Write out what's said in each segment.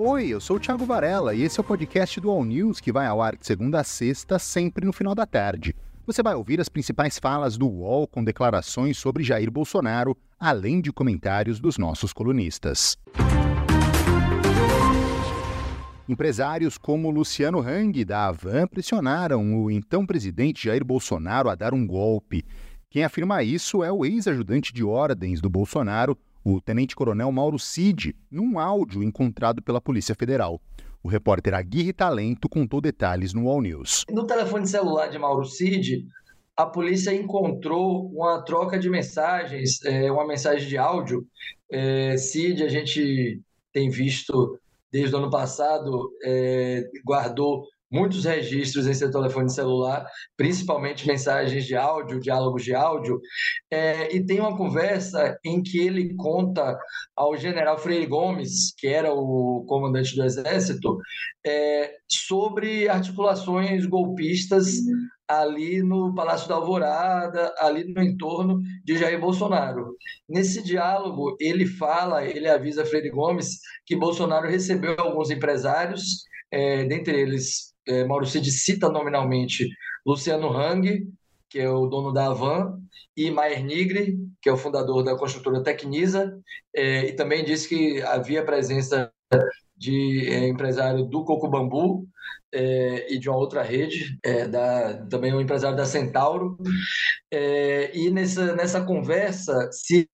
Oi, eu sou o Thiago Varela e esse é o podcast do All News que vai ao ar de segunda a sexta, sempre no final da tarde. Você vai ouvir as principais falas do UOL com declarações sobre Jair Bolsonaro, além de comentários dos nossos colunistas. Empresários como Luciano Hang, da Avan, pressionaram o então presidente Jair Bolsonaro a dar um golpe. Quem afirma isso é o ex-ajudante de ordens do Bolsonaro, o tenente-coronel Mauro Cid, num áudio encontrado pela Polícia Federal. O repórter Aguirre Talento contou detalhes no All News. No telefone celular de Mauro Cid, a polícia encontrou uma troca de mensagens, é, uma mensagem de áudio. É, Cid, a gente tem visto desde o ano passado, é, guardou muitos registros em seu telefone celular, principalmente mensagens de áudio, diálogos de áudio, é, e tem uma conversa em que ele conta ao general Freire Gomes, que era o comandante do Exército, é, sobre articulações golpistas ali no Palácio da Alvorada, ali no entorno de Jair Bolsonaro. Nesse diálogo, ele fala, ele avisa Freire Gomes que Bolsonaro recebeu alguns empresários, é, dentre eles é, Mauro Cid cita nominalmente Luciano Hang, que é o dono da Avan, e Maier Nigri, que é o fundador da construtora Tecnisa, é, e também disse que havia presença de é, empresário do Coco Bambu é, e de uma outra rede, é, da, também um empresário da Centauro. É, e nessa, nessa conversa, se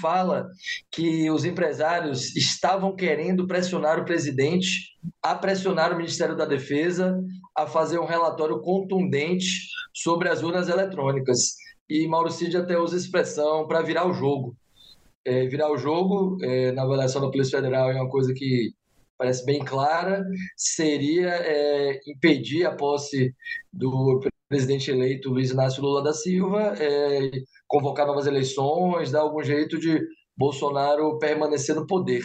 fala que os empresários estavam querendo pressionar o presidente a pressionar o Ministério da Defesa a fazer um relatório contundente sobre as urnas eletrônicas. E Mauro Cid até usa a expressão para virar o jogo. É, virar o jogo, é, na avaliação da Polícia Federal, é uma coisa que parece bem clara, seria é, impedir a posse do presidente eleito Luiz Inácio Lula da Silva, é, convocar novas eleições, dar algum jeito de Bolsonaro permanecer no poder.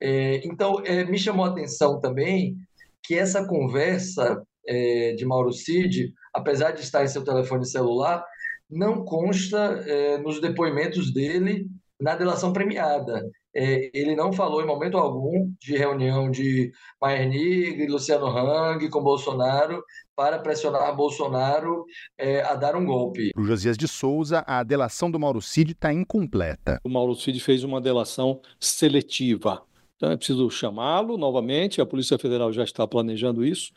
É, então, é, me chamou a atenção também que essa conversa é, de Mauro Cid, apesar de estar em seu telefone celular, não consta é, nos depoimentos dele na delação premiada. É, ele não falou em momento algum de reunião de Maier Nigri, Luciano Hang com Bolsonaro para pressionar Bolsonaro é, a dar um golpe. Para o Josias de Souza, a delação do Mauro Cid está incompleta. O Mauro Cid fez uma delação seletiva. Então é preciso chamá-lo novamente, a Polícia Federal já está planejando isso,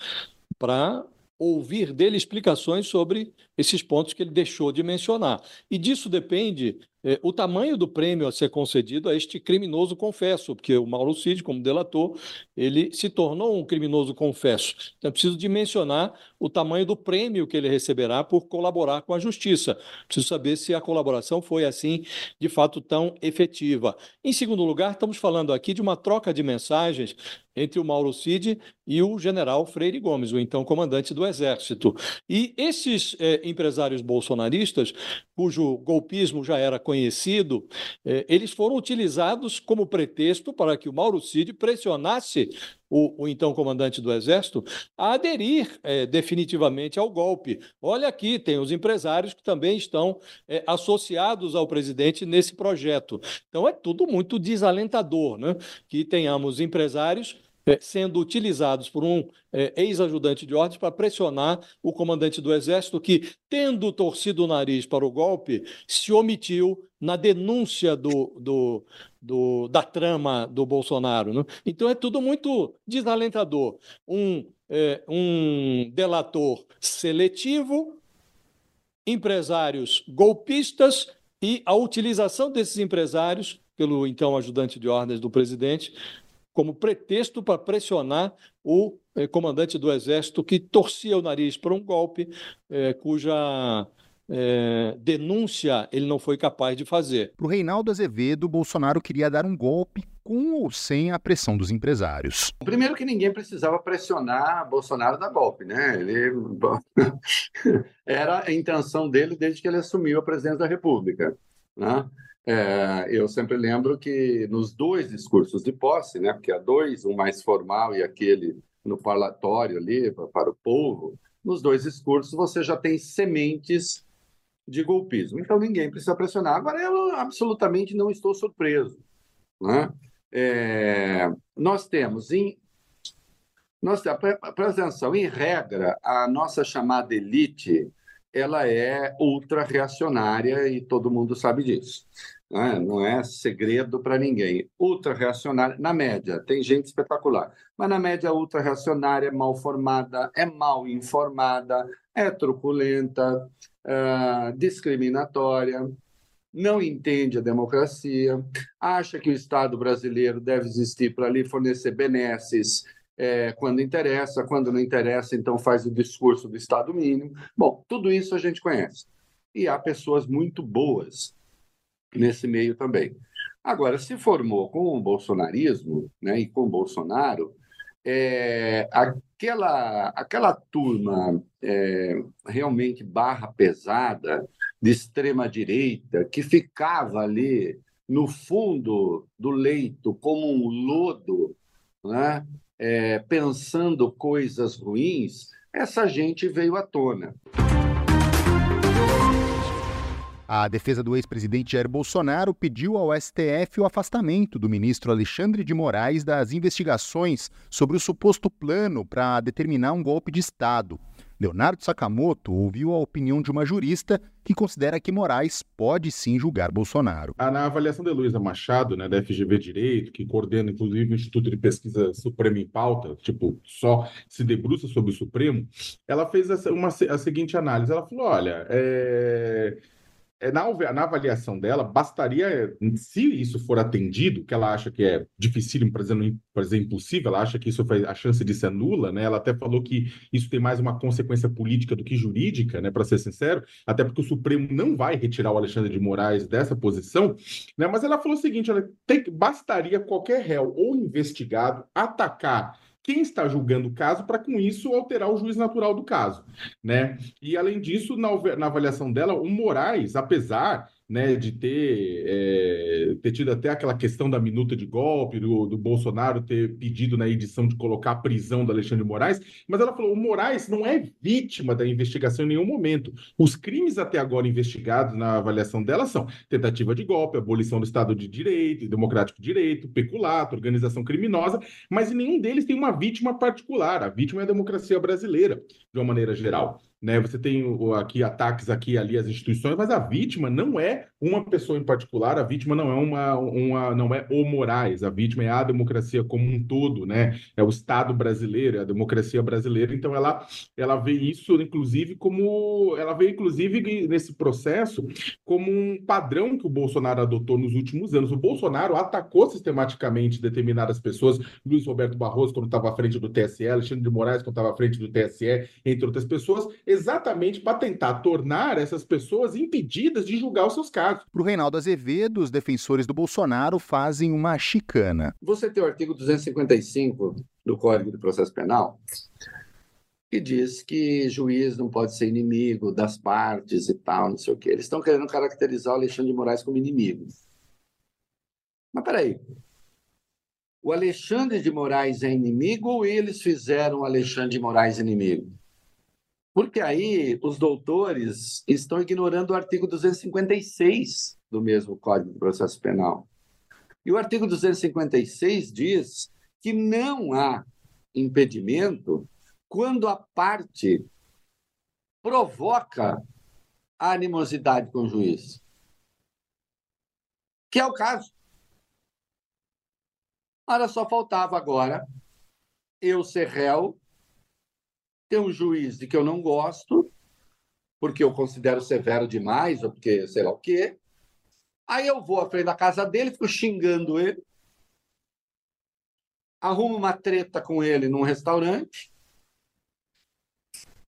para ouvir dele explicações sobre esses pontos que ele deixou de mencionar. E disso depende o tamanho do prêmio a ser concedido a este criminoso confesso, porque o Mauro Cid, como delator, ele se tornou um criminoso confesso. Então, é preciso dimensionar o tamanho do prêmio que ele receberá por colaborar com a justiça. Preciso saber se a colaboração foi, assim, de fato, tão efetiva. Em segundo lugar, estamos falando aqui de uma troca de mensagens entre o Mauro Cid e o general Freire Gomes, o então comandante do Exército. E esses é, empresários bolsonaristas, cujo golpismo já era conhecido, eh, eles foram utilizados como pretexto para que o Mauro Cid pressionasse o, o, então comandante do Exército, a aderir é, definitivamente ao golpe. Olha aqui, tem os empresários que também estão é, associados ao presidente nesse projeto. Então é tudo muito desalentador, né? Que tenhamos empresários sendo utilizados por um é, ex-ajudante de ordens para pressionar o comandante do Exército, que, tendo torcido o nariz para o golpe, se omitiu na denúncia do, do, do da trama do Bolsonaro. Né? Então é tudo muito desalentador. Um, é, um delator seletivo, empresários golpistas e a utilização desses empresários pelo então ajudante de ordens do presidente como pretexto para pressionar o eh, comandante do Exército que torcia o nariz para um golpe eh, cuja eh, denúncia ele não foi capaz de fazer. Para o Reinaldo Azevedo, Bolsonaro queria dar um golpe com ou sem a pressão dos empresários. Primeiro que ninguém precisava pressionar Bolsonaro da golpe, né? Ele era a intenção dele desde que ele assumiu a presidência da República, né? É, eu sempre lembro que nos dois discursos de posse, né, porque há dois, um mais formal e aquele no parlatório ali para o povo, nos dois discursos você já tem sementes de golpismo. Então ninguém precisa pressionar. Agora eu absolutamente não estou surpreso. Né? É, nós temos em Nós, presta atenção, em regra, a nossa chamada elite ela é ultra reacionária e todo mundo sabe disso. Né? Não é segredo para ninguém. Ultra reacionária, na média, tem gente espetacular, mas na média, ultra reacionária é mal formada, é mal informada, é truculenta, é discriminatória, não entende a democracia, acha que o Estado brasileiro deve existir para ali fornecer benesses é, quando interessa, quando não interessa, então faz o discurso do Estado mínimo. Bom, tudo isso a gente conhece. E há pessoas muito boas nesse meio também. Agora, se formou com o bolsonarismo né, e com Bolsonaro, é, aquela, aquela turma é, realmente barra pesada de extrema-direita que ficava ali no fundo do leito como um lodo, né? É, pensando coisas ruins, essa gente veio à tona. A defesa do ex-presidente Jair Bolsonaro pediu ao STF o afastamento do ministro Alexandre de Moraes das investigações sobre o suposto plano para determinar um golpe de Estado. Leonardo Sakamoto ouviu a opinião de uma jurista que considera que Moraes pode sim julgar Bolsonaro. Na avaliação de Luísa Machado, né, da FGV Direito, que coordena inclusive o Instituto de Pesquisa Supremo em Pauta, tipo, só se debruça sobre o Supremo, ela fez uma, a seguinte análise. Ela falou: olha, é, na, na avaliação dela, bastaria, se isso for atendido, que ela acha que é difícil, para dizer, impossível, ela acha que isso faz, a chance disso é nula, né? Ela até falou que isso tem mais uma consequência política do que jurídica, né? Para ser sincero, até porque o Supremo não vai retirar o Alexandre de Moraes dessa posição, né? Mas ela falou o seguinte: ela tem, bastaria qualquer réu ou investigado atacar quem está julgando o caso para com isso alterar o juiz natural do caso, né? E além disso, na, na avaliação dela, o Moraes, apesar né, de ter, é, ter tido até aquela questão da minuta de golpe, do, do, Bolsonaro ter pedido na edição de colocar a prisão do Alexandre de Moraes, mas ela falou: o Moraes não é vítima da investigação em nenhum momento. Os crimes até agora investigados na avaliação dela são tentativa de golpe, abolição do Estado de Direito, democrático de direito, peculato, organização criminosa, mas em nenhum deles tem uma vítima particular. A vítima é a democracia brasileira, de uma maneira geral né? Você tem aqui ataques aqui ali às instituições, mas a vítima não é uma pessoa em particular, a vítima não é uma, uma não é o Moraes, a vítima é a democracia como um todo, né? É o Estado brasileiro, é a democracia brasileira. Então ela ela vê isso inclusive como ela vê inclusive nesse processo como um padrão que o Bolsonaro adotou nos últimos anos. O Bolsonaro atacou sistematicamente determinadas pessoas, Luiz Roberto Barroso quando estava à frente do TSE, Alexandre de Moraes quando estava à frente do TSE, entre outras pessoas exatamente para tentar tornar essas pessoas impedidas de julgar os seus casos. Para o Reinaldo Azevedo, os defensores do Bolsonaro fazem uma chicana. Você tem o artigo 255 do Código de Processo Penal, que diz que juiz não pode ser inimigo das partes e tal, não sei o quê. Eles estão querendo caracterizar o Alexandre de Moraes como inimigo. Mas peraí. O Alexandre de Moraes é inimigo ou eles fizeram o Alexandre de Moraes inimigo? Porque aí os doutores estão ignorando o artigo 256 do mesmo Código de Processo Penal. E o artigo 256 diz que não há impedimento quando a parte provoca a animosidade com o juiz. Que é o caso. Ora, só faltava agora eu ser réu tem um juiz de que eu não gosto, porque eu considero severo demais, ou porque sei lá o quê. Aí eu vou à frente da casa dele, fico xingando ele, arrumo uma treta com ele num restaurante,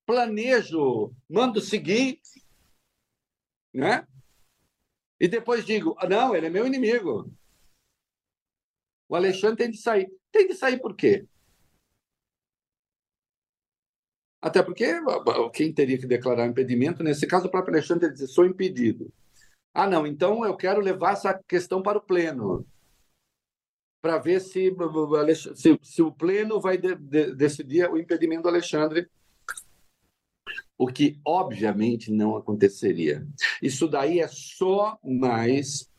planejo, mando seguir, né? E depois digo, não, ele é meu inimigo. O Alexandre tem de sair. Tem de sair por quê? Até porque quem teria que declarar impedimento, nesse caso, o próprio Alexandre diz: sou impedido. Ah, não, então eu quero levar essa questão para o Pleno, para ver se, se, se, o Pleno vai de, de, decidir o impedimento do Alexandre, o que obviamente não aconteceria. Isso daí é só mais.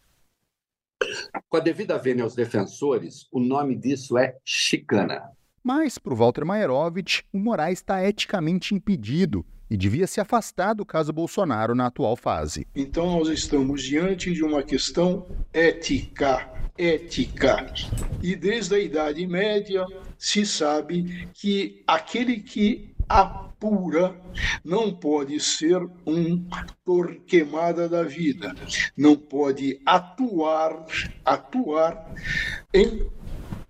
Com a devida vênia aos defensores, o nome disso é chicana. Mas, para o Walter Maierovitch, o Moraes está eticamente impedido e devia se afastar do caso Bolsonaro na atual fase. Então, nós estamos diante de uma questão ética. Ética. E desde a Idade Média se sabe que aquele que apura não pode ser um torquemada da vida, não pode atuar, atuar em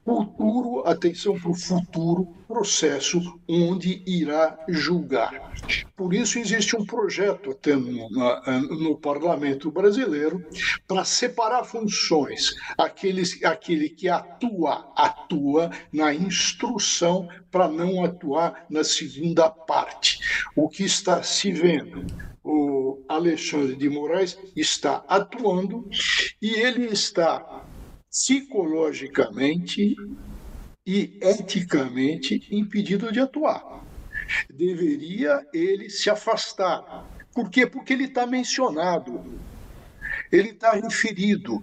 futuro, atenção para o futuro processo onde irá julgar. Por isso existe um projeto até no, no parlamento brasileiro para separar funções. Aqueles, aquele que atua, atua na instrução para não atuar na segunda parte. O que está se vendo? O Alexandre de Moraes está atuando e ele está psicologicamente e eticamente impedido de atuar. Deveria ele se afastar. Por quê? Porque ele está mencionado, ele está referido.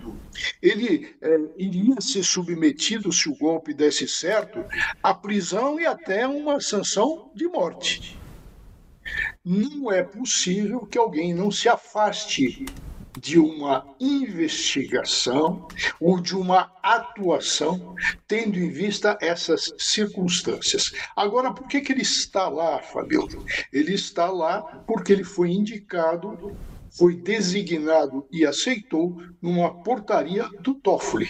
Ele é, iria ser submetido, se o golpe desse certo, à prisão e até uma sanção de morte. Não é possível que alguém não se afaste de uma investigação ou de uma atuação, tendo em vista essas circunstâncias. Agora, por que, que ele está lá, Fabio? Ele está lá porque ele foi indicado, foi designado e aceitou numa portaria do Toffoli,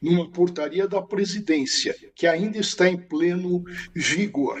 numa portaria da presidência, que ainda está em pleno vigor.